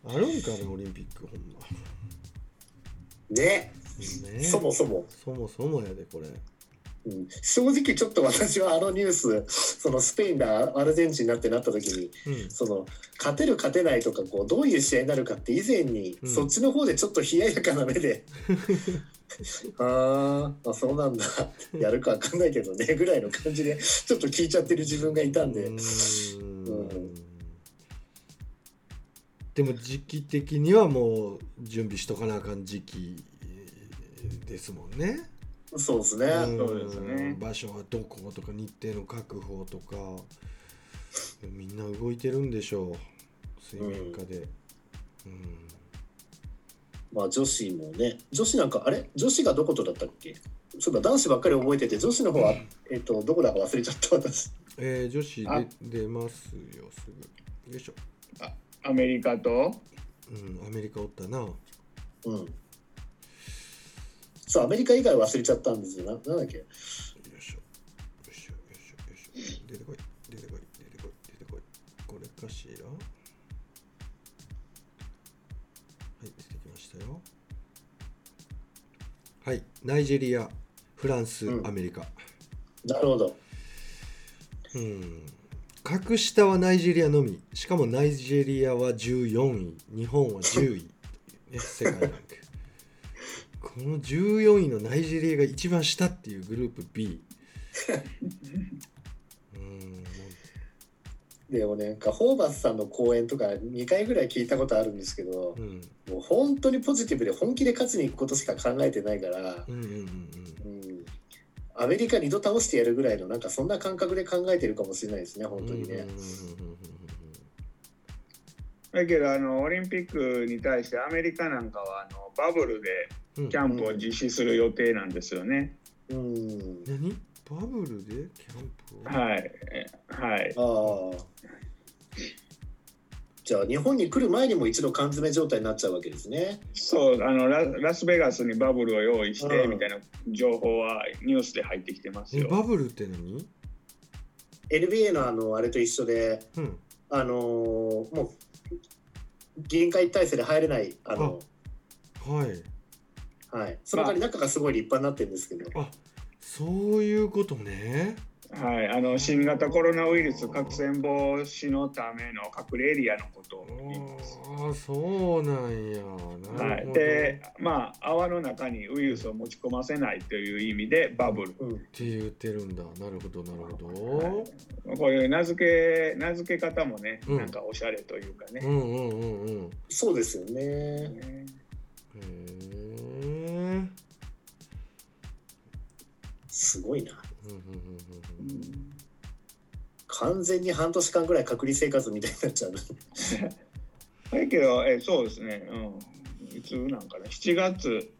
あるんかなオリンピックほんまね。ねそもそも。そもそもやでこれうん。正直ちょっと私はあのニュースそのスペインがアルゼンチンになってなった時にうん。その勝てる勝てないとかこうどういう試合になるかって以前に、うん。そっちの方でちょっと冷ややかな目で。あーあそうなんだ。やるかわかんないけどねぐらいの感じでちょっと聞いちゃってる自分がいたんで、うん。でも時期的にはもう準備しとかなあかん時期ですもんね。そうですね、うんそうですね。場所はどことか日程の確保とかみんな動いてるんでしょう。水面下で。うん。まあ女子もね。女子なんかあれ？女子がどことだったっけ？そうだ男子ばっかり覚えてて女子の方は、えっとどこだか忘れちゃった私。えー女子あで出ますよすぐ。よいしょ。アメリカと？うんアメリカおったな。うんそうアメリカ以外忘れちゃったんですよななんだっけ？よいしょ。よいしょよいしょよいしょ。出てこい出てこい出てこい出てこい。これかしら？はい出てきましたよ。はいナイジェリアフランス、うんアメリカ。なるほどうん。格下はナイジェリアのみ。しかもナイジェリアは14位、日本は10位。ね、世界ランク。この14位のナイジェリアが一番下っていうグループ B。うん。でもねなんかホーバスさんの講演とか2回ぐらい聞いたことあるんですけどうん。もう本当にポジティブで本気で勝ちに行くことしか考えてないから、アメリカ2度倒してやるぐらいのなんかそんな感覚で考えてるかもしれないですね本当にねだけどあのオリンピックに対してアメリカなんかはあのバブルでキャンプを実施する予定なんですよね。うん、何？バブルで？キャンプを？はい。えはい。ああ。じゃあ日本に来る前にも一度缶詰状態になっちゃうわけですね。そうあのララスベガスにバブルを用意してうん。みたいな情報はニュースで入ってきてますよ。えバブルって何？NBA のあのあれと一緒で、うん。あのーもう限界体制で入れないあの、はいはい、その代わり中がすごい立派になってるんですけど、あそういうことね。はい、あの新型コロナウイルス感染防止のための隠れエリアのことを言います。ああそうなんや。なはい、るほど、でまあ泡の中にウイルスを持ち込ませないという意味でバブル。うん、って言ってるんだ。なるほどなるほど、こういう名付け名付け方もね、うん。なんかおしゃれというかね、うんうんうんうん。そうですよね。すごいな。完全に半年間ぐらい隔離生活みたいになっちゃう。だけどえそうですね、うん、いつなんかな7月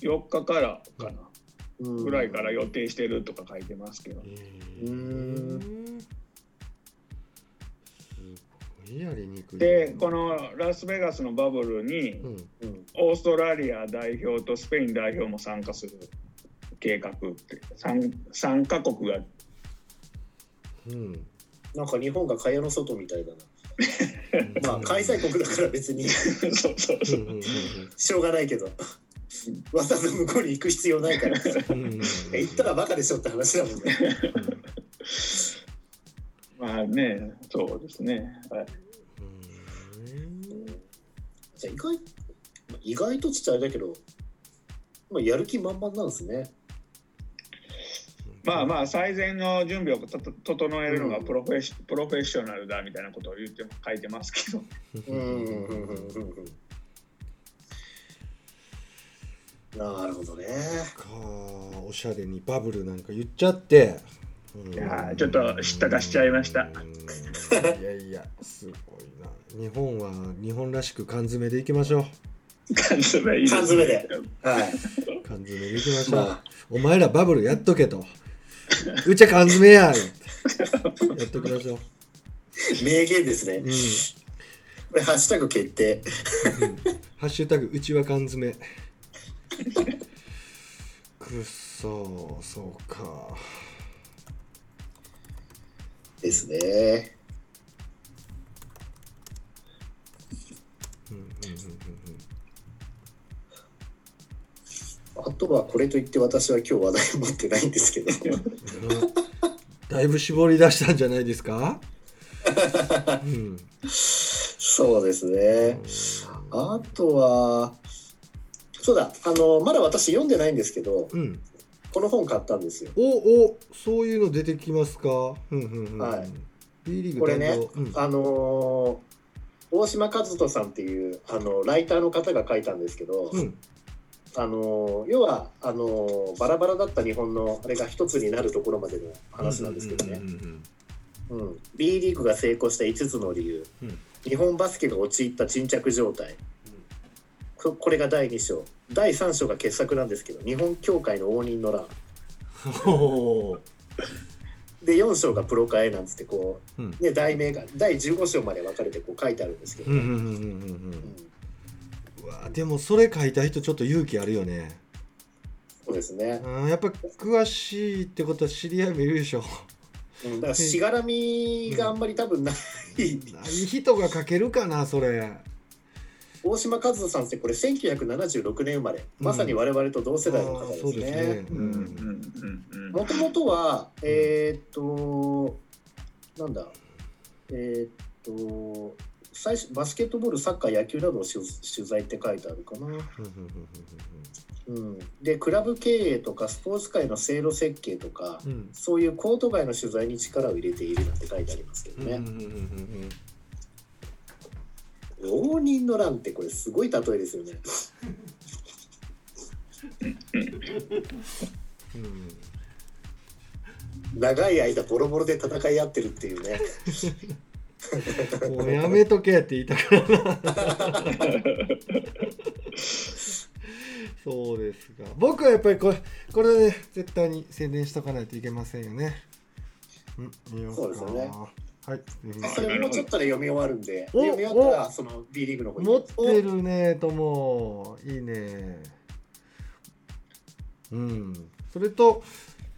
4日からかな、うん。ぐらいから予定してるとか書いてますけど。うん、へうえんすごいやりにくいな。でこのラスベガスのバブルにオーストラリア代表とスペイン代表も参加する計画って 3, 3カ国がうんなんか日本が蚊帳の外みたいだな。まあ開催国だから別にそうそうそうしょうがないけど、わざわざ向こうに行く必要ないから。行ったらバカでしょって話だもんね。まあねそうですね、はいうんじゃあ意外意外とちっちゃいだけど、まあ、やる気満々なんですね。まあまあ最善の準備を整えるのがプロフェッシプロフェッショナルだみたいなことを言って書いてますけど。なるほどね。かおしゃれにバブルなん。か言っちゃって、うん。いやーちょっと舌出しちゃいましたうん。いやいやすごいな日本は日本らしく缶詰でいきましょ缶詰いい缶詰ではい。う缶詰でいきましょう、まあ、お前らバブルやっとけと うちは缶詰や言ってやっときましょう、名言ですねうん。これ、ハッシュタグ決定。ハッシュタグうちは缶詰くっそーそうかですね。あとはこれといって私は今日話題持ってないんですけど。だいぶ絞り出したんじゃないですか？うんそうですね。あとは、そうだ、あの、まだ私読んでないんですけど、うん。この本買ったんですよ。おおそういうの出てきますか？うんうんうん。はい。これねうん。あのー大島和人さんっていうあのライターの方が書いたんですけど、うんあのー要はあのーバラバラだった日本のあれが一つになるところまでの話なんですけどね、うんうんうん B リーグが成功した5つの理由、うん。日本バスケが陥った沈着状態。ここれが第2章。第3章が傑作なんですけど日本協会の応仁の乱。で4章がプロ化へなんつってこうん。う、ね、題名が第15章まで分かれてこう書いてあるんですけどね、わでもそれ書いた人ちょっと勇気あるよね。そうですね、うんやっぱ詳しいってことは知り合いもいるでしょ。うん、だからしがらみがあんまり多分ない、ない人が書けるかなそれ。大島和人さんってこれ1976年生まれ、まさに我々と同世代の方ですね。ね。うんうんうんもともとはえーっとなんだ？えーっと最初バスケットボールサッカー野球などを取取材って書いてあるかな、うん。でクラブ経営とかスポーツ界の制度設計とかうん。うんそういうコート外の取材に力を入れているなんて書いてありますけどね、うん応仁の乱ってこれすごい例えですよね。うん。長い間ボロボロで戦い合ってるっていうね もうやめとけって言いたからな そうですが。僕はやっぱりこれこれね絶対に宣伝しとかないといけませんよね。うん見よそうですよね。はいそれもうちょっとで読み終わるんで。お読み終わったらその B リーグの方に持ってるねともいいね。うん。それと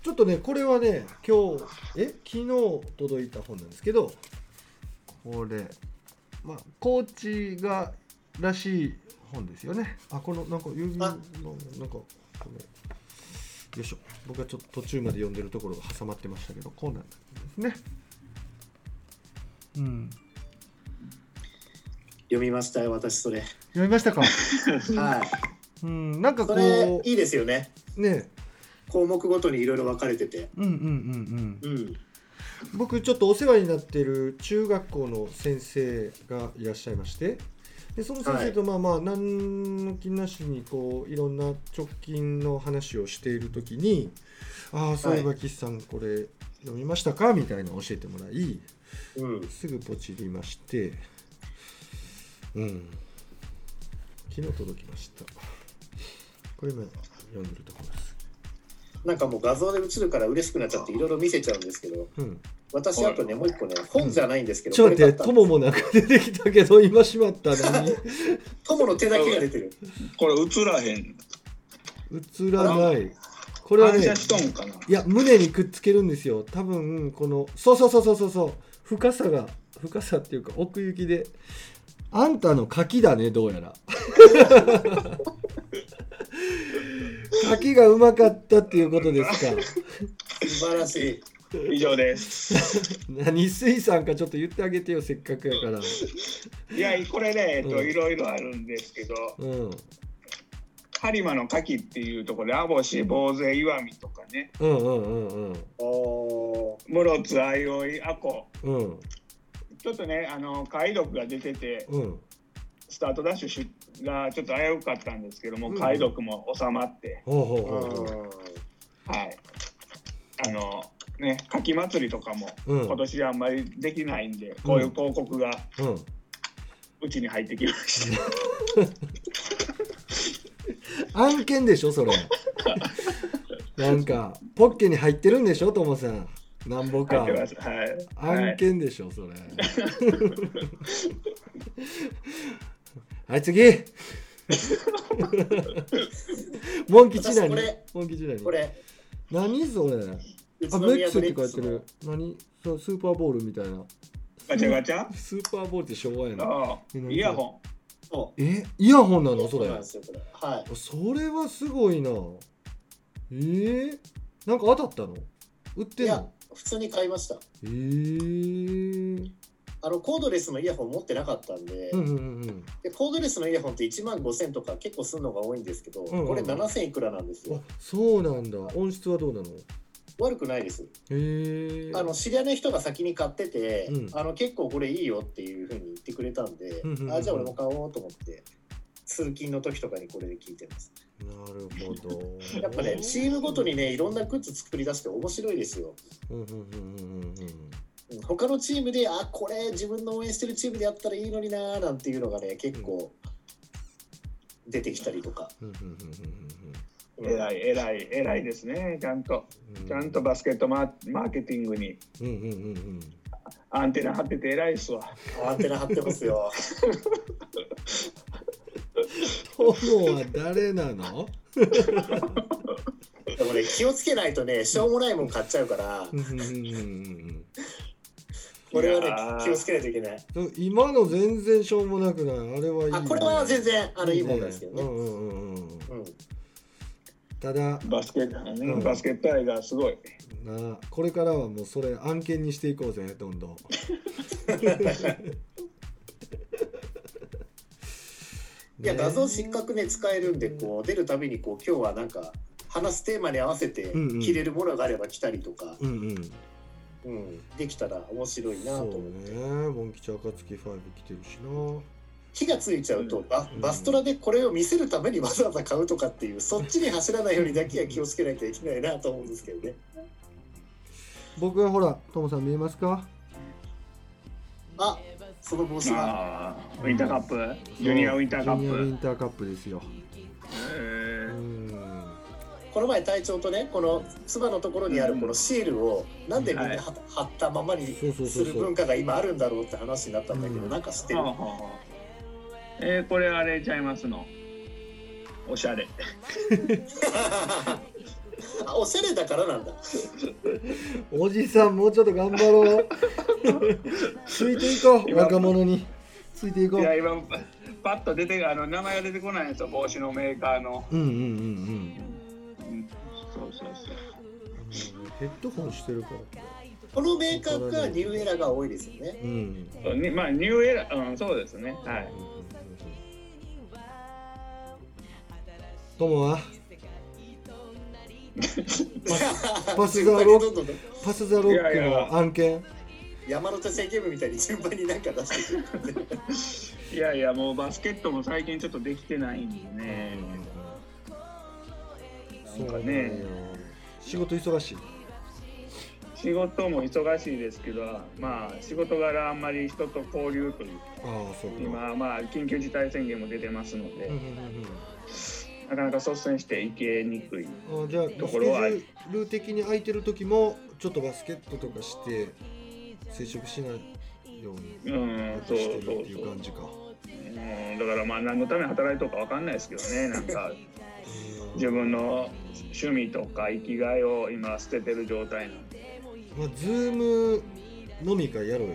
ちょっとねこれはね今日え昨日届いた本なんですけどこれまあコーチがらしい本ですよね。あこのなんか郵便のあ。なんかこのよいしょ。僕はちょっと途中まで読んでるところが挟まってましたけどこうなんですね。うん。読みましたよ私それ。読みましたか？はい。うんなんかこそれういいですよね。ね。項目ごとにいろいろ分かれてて。うんうんうんうん。うん僕ちょっとお世話になってる中学校の先生がいらっしゃいましてでその先生とまあまあ何の気なしにこういろんな直近の話をしている時に「ああそういえば岸さんこれ読みましたか?」みたいなの教えてもらいうん。すぐポチりましてうん。昨日届きました。これ今読んでるところですなんかもう画像で映るから嬉しくなっちゃっていろいろ見せちゃうんですけどうん。私あとねもう一個ね本じゃないんですけどちょっと待って友もなんか出てきたけど今しまった何 友の手だけが出てる。これ映らへん。映らない。これはねいや胸にくっつけるんですよ。多分このそうそうそうそうそうそう。深さが深さっていうか奥行きで。あんたの柿だねどうやら 柿がうまかったっていうことですか？素晴らしい。以上です。何水産かちょっと言ってあげてよせっかくやから。いやこれね、えっと、うん。いろいろあるんですけどうん。播磨の牡蠣っていうところで網干坊勢石見とかね。うんうんうんうん。おー室津相生阿古。うん。ちょっとねあの解読が出ててうんスタートダッシュしがちょっと危うかったんですけども、うん解読も収まって、はい、あのね夏季祭りとかも今年あんまりできないんで、こういう広告がうちに入ってきました。案件でしょそれ。なんかポッケに入ってるんでしょともさん。なんぼか。はい、案件でしょそれ はい次。モン吉何モン吉何これ。何それ？宇あメックスって書いてる。何？そうスーパーボールみたいな。ガチャガチャ。スーパーボールって昭和やなイヤホそえイヤホンなうのそれ？はい。それはすごいな。えー、なんか当たったの？売っていやんの普通に買いました。えー、あのコードレスのイヤホン持ってなかったんで,、うんうんうんでコードレスのイヤホンって1万5000とか結構するのが多いんですけど、んうん。これ7000いくらなんですよ。そうなんだ。音質はどうなの？悪くないです。へえ。あの知り合いの人が先に買ってて、うん。あの結構これいいよっていうふうに言ってくれたんで、うんうんうん。あじゃあ俺も買おうと思って通勤の時とかにこれで聞いてます。なるほど。やっぱねチームごとにねいろんなグッズ作り出して面白いですよ。うんうんうんうんうん他のチームであこれ自分の応援してるチームでやったらいいのになーなんていうのがね結構出てきたりとか、うん。うん。うん。うん。ン。えらいえらいえらいですね。ちゃんと。うん。ちゃんとバスケットマーマーケティングに。うんうんうんうん。アンテナ張ってて偉いっすわ。アンテナ張ってますよ。友は誰なの？でもね気をつけないとねしょうもないもん買っちゃうからこれはいね気をつけないといけない。うん今の全然しょうもなくない？あれはいいね。あこれは全然あのいいもんなんですけどね。うんうんうんうんうん。ただバスケット、ね。うん。バスケット愛がすごい。なあこれからはもうそれ案件にしていこうぜどんどん。いや画像失格ね使えるんでこう出るたびにこう今日はなんか話すテーマに合わせて着れるものがあれば着たりとか、うんうんうん、できたら面白いなと思って、ね。モン吉暁5来てるしな。火がついちゃうとバうん。バストラでこれを見せるためにわざわざ買うとかっていう そっちに走らないようにだけは気をつけないといけないなと思うんですけどね。僕はほらトモさん見えますか？あその帽子がああ、ウィンターカップ、ジュニアウィンターカジュニアウィッンターカップですよ。えんこの前隊長とねこのつばのところにあるこのシールをなんでみんな貼貼ったままにする文化が今あるんだろうって話になったんだけど、うん。なんか知ってー、る。はあはあはあ。えー、これあれちゃいますの？おしゃれ。あおしゃれだからなんだ。おじさんもうちょっと頑張ろう。ついていこう 今若者に。ついていこいうや、今、パッと出て、あの、名前が出てこないんですよ、帽子のメーカーの。うんうんうんうんうん、そうそうそう。ヘッドホンしてるからこのメーカーがニューエラが多いですよね。うん。そうにまあ、ニューエラー、うん、そうですね。はい。トモは？パス順ザロ番にどんどんパス・ザ・ロックの案件？山手線ゲームみたいに順番になんか出してくる いやいや、もうバスケットも最近ちょっとできてないんでね。なんかね。よ仕事忙しい？仕事も忙しいですけど、まあ、仕事柄あんまり人と交流というああそうか。今、まあ、緊急事態宣言も出てますので、なかなか率先して行けにくい。あじゃあスケジところはュール的に空いてる時もちょっとバスケットとかして接触しないようにうん、そうしてるそうっていう感じか。うん、だからまあ何のために働いとるかわかんないですけどね、なんか 自分の趣味とか生きがいを今捨ててる状態なんで。まあズーム飲み会やろうよ。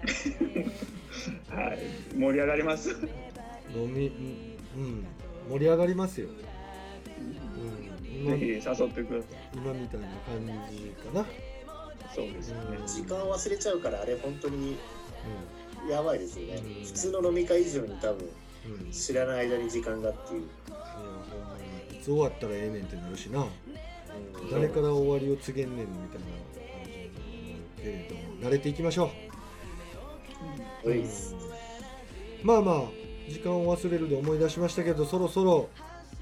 はい、盛り上がります？飲みうん。盛り上がりますよ、うん、今ぜひ誘ってください。今みたいな感じかな、そうですよね。時間忘れちゃうからあれ本当にうやばいですよね。うん。普通の飲み会以上に多分知らない間に時間がっていう、つ終わったらええねんってなるしな。うん。誰から終わりを告げんねんみたいな感じになるけれども慣れていきましょう、うんまあまあ時間を忘れるで思い出しましたけどそろそろ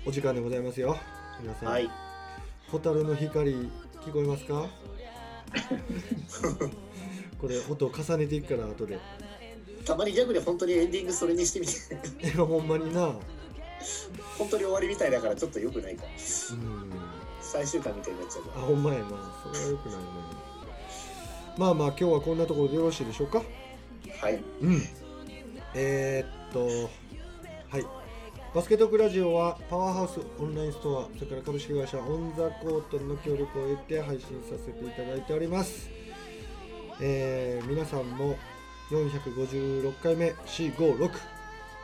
お時間でございますよ。皆さん、はい。蛍の光聞こえますか？これ音を重ねていくから後で。たまにギャグで本当にエンディングそれにしてみて、ほんまにな。うん本当に終わりみたいだからちょっと良くないか。最終回みたいになっちゃうあかほんまやな。それはよくないね。まあまあ今日はこんなところでよろしいでしょうか？ら。はい。うん。えー、っとはい。バスケットクラジオはパワーハウスオンラインストアそれから株式会社オン・ザ・コートの協力を得て配信させていただいております、えー皆さんも456回目456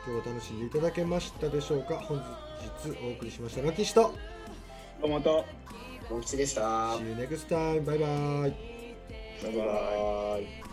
今日は楽しんでいただけましたでしょうか？本日お送りしましたラキシトどうもとモン吉でした。See you next time バイバイバイバイ。バイバイ。